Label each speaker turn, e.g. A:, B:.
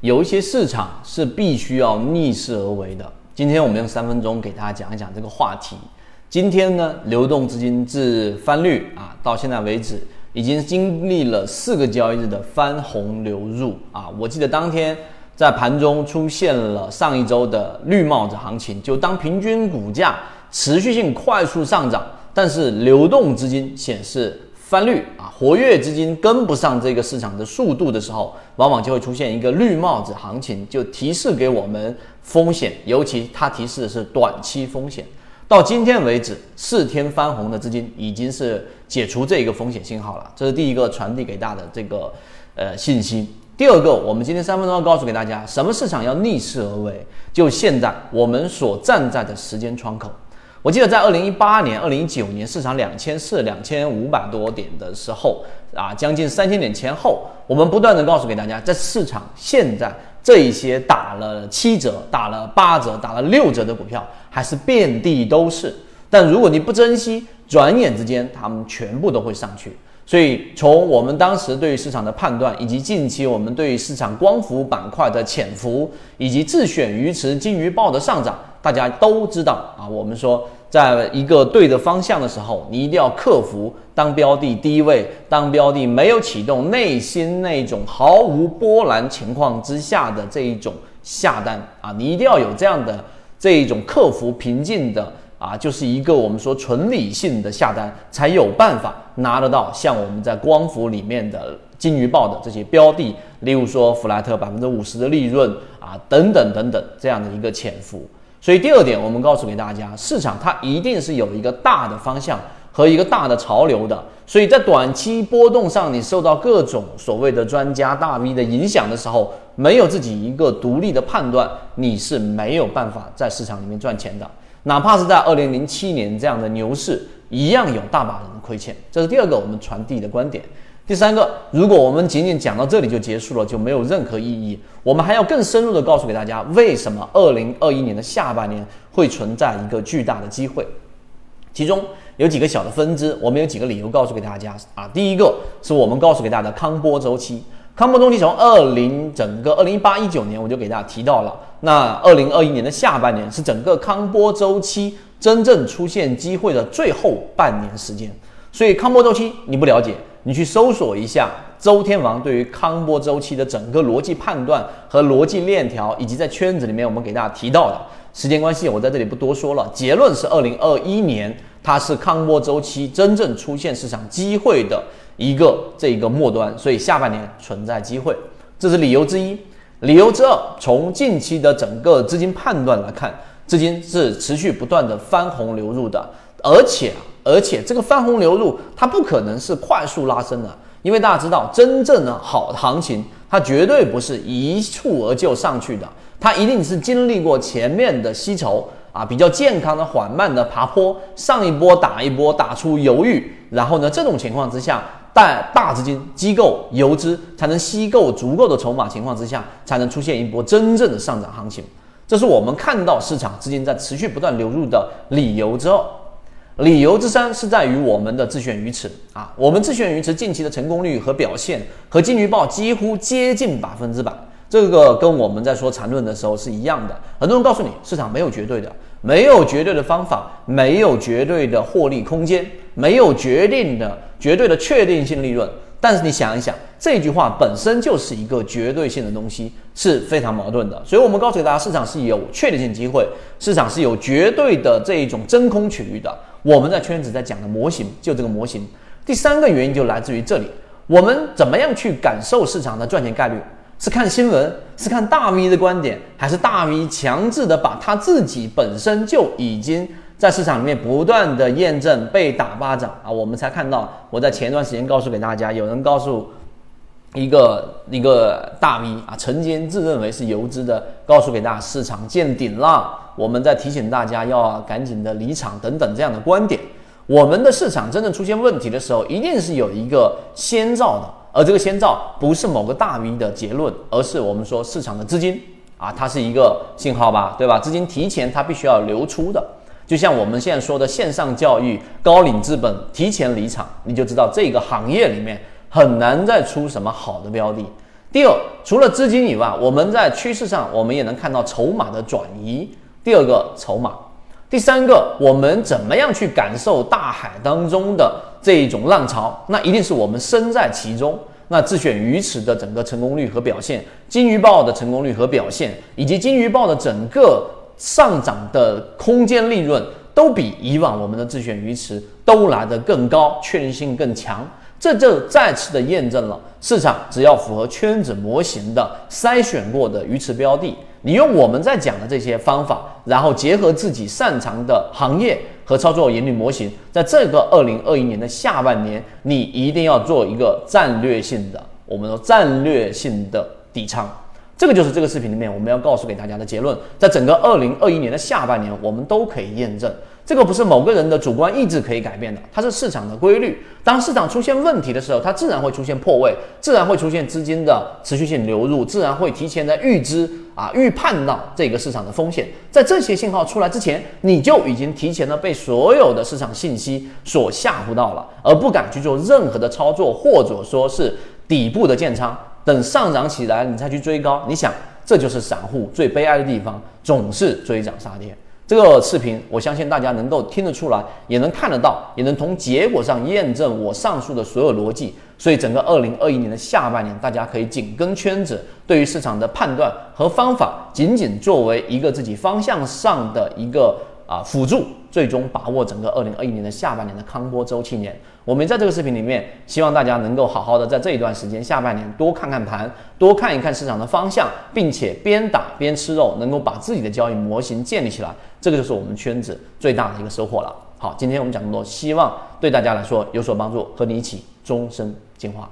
A: 有一些市场是必须要逆势而为的。今天我们用三分钟给大家讲一讲这个话题。今天呢，流动资金自翻绿啊到现在为止，已经经历了四个交易日的翻红流入啊。我记得当天在盘中出现了上一周的绿帽子行情，就当平均股价持续性快速上涨，但是流动资金显示。翻绿啊，活跃资金跟不上这个市场的速度的时候，往往就会出现一个绿帽子行情，就提示给我们风险，尤其它提示的是短期风险。到今天为止，四天翻红的资金已经是解除这一个风险信号了，这是第一个传递给大家的这个呃信息。第二个，我们今天三分钟要告诉给大家，什么市场要逆势而为，就现在我们所站在的时间窗口。我记得在二零一八年、二零一九年市场两千四、两千五百多点的时候，啊，将近三千点前后，我们不断的告诉给大家，在市场现在这一些打了七折、打了八折、打了六折的股票，还是遍地都是。但如果你不珍惜，转眼之间他们全部都会上去。所以，从我们当时对于市场的判断，以及近期我们对于市场光伏板块的潜伏，以及自选鱼池金鱼报的上涨，大家都知道啊。我们说，在一个对的方向的时候，你一定要克服当标的低位、当标的没有启动、内心那种毫无波澜情况之下的这一种下单啊，你一定要有这样的这一种克服平静的。啊，就是一个我们说纯理性的下单，才有办法拿得到像我们在光伏里面的金鱼报的这些标的，例如说弗莱特百分之五十的利润啊，等等等等这样的一个潜伏。所以第二点，我们告诉给大家，市场它一定是有一个大的方向和一个大的潮流的。所以在短期波动上，你受到各种所谓的专家大 V 的影响的时候，没有自己一个独立的判断，你是没有办法在市场里面赚钱的。哪怕是在二零零七年这样的牛市，一样有大把人亏欠。这是第二个我们传递的观点。第三个，如果我们仅仅讲到这里就结束了，就没有任何意义。我们还要更深入的告诉给大家，为什么二零二一年的下半年会存在一个巨大的机会。其中有几个小的分支，我们有几个理由告诉给大家啊。第一个是我们告诉给大家的康波周期。康波周期从二零整个二零一八一九年我就给大家提到了，那二零二一年的下半年是整个康波周期真正出现机会的最后半年时间。所以康波周期你不了解，你去搜索一下周天王对于康波周期的整个逻辑判断和逻辑链条，以及在圈子里面我们给大家提到的。时间关系，我在这里不多说了。结论是二零二一年它是康波周期真正出现市场机会的。一个这一个末端，所以下半年存在机会，这是理由之一。理由之二，从近期的整个资金判断来看，资金是持续不断的翻红流入的，而且而且这个翻红流入它不可能是快速拉升的，因为大家知道，真正的好的行情，它绝对不是一蹴而就上去的，它一定是经历过前面的吸筹。啊，比较健康的缓慢的爬坡，上一波打一波，打出犹豫，然后呢，这种情况之下，带大资金机构游资才能吸够足够的筹码情况之下，才能出现一波真正的上涨行情。这是我们看到市场资金在持续不断流入的理由之二。理由之三是在于我们的自选鱼池啊，我们自选鱼池近期的成功率和表现和金鱼报几乎接近百分之百。这个跟我们在说缠论的时候是一样的。很多人告诉你，市场没有绝对的，没有绝对的方法，没有绝对的获利空间，没有决定的绝对的确定性利润。但是你想一想，这句话本身就是一个绝对性的东西，是非常矛盾的。所以我们告诉给大家，市场是有确定性机会，市场是有绝对的这一种真空区域的。我们在圈子在讲的模型，就这个模型。第三个原因就来自于这里，我们怎么样去感受市场的赚钱概率？是看新闻，是看大 V 的观点，还是大 V 强制的把他自己本身就已经在市场里面不断的验证被打巴掌啊？我们才看到，我在前段时间告诉给大家，有人告诉一个一个大 V 啊，曾经自认为是游资的，告诉给大家市场见顶了，我们在提醒大家要赶紧的离场等等这样的观点。我们的市场真正出现问题的时候，一定是有一个先兆的。而这个先兆不是某个大 V 的结论，而是我们说市场的资金啊，它是一个信号吧，对吧？资金提前它必须要流出的，就像我们现在说的线上教育，高瓴资本提前离场，你就知道这个行业里面很难再出什么好的标的。第二，除了资金以外，我们在趋势上我们也能看到筹码的转移。第二个筹码，第三个，我们怎么样去感受大海当中的这一种浪潮？那一定是我们身在其中。那自选鱼池的整个成功率和表现，金鱼报的成功率和表现，以及金鱼报的整个上涨的空间利润，都比以往我们的自选鱼池都来得更高，确定性更强。这就再次的验证了，市场只要符合圈子模型的筛选过的鱼池标的，你用我们在讲的这些方法，然后结合自己擅长的行业。和操作盈利模型，在这个二零二一年的下半年，你一定要做一个战略性的，我们说战略性的底仓。这个就是这个视频里面我们要告诉给大家的结论。在整个二零二一年的下半年，我们都可以验证。这个不是某个人的主观意志可以改变的，它是市场的规律。当市场出现问题的时候，它自然会出现破位，自然会出现资金的持续性流入，自然会提前的预知啊预判到这个市场的风险。在这些信号出来之前，你就已经提前的被所有的市场信息所吓唬到了，而不敢去做任何的操作，或者说是底部的建仓，等上涨起来你再去追高。你想，这就是散户最悲哀的地方，总是追涨杀跌。这个视频，我相信大家能够听得出来，也能看得到，也能从结果上验证我上述的所有逻辑。所以，整个二零二一年的下半年，大家可以紧跟圈子，对于市场的判断和方法，仅仅作为一个自己方向上的一个。啊，辅助最终把握整个二零二一年的下半年的康波周期年。我们在这个视频里面，希望大家能够好好的在这一段时间下半年多看看盘，多看一看市场的方向，并且边打边吃肉，能够把自己的交易模型建立起来。这个就是我们圈子最大的一个收获了。好，今天我们讲这么多，希望对大家来说有所帮助，和你一起终身进化。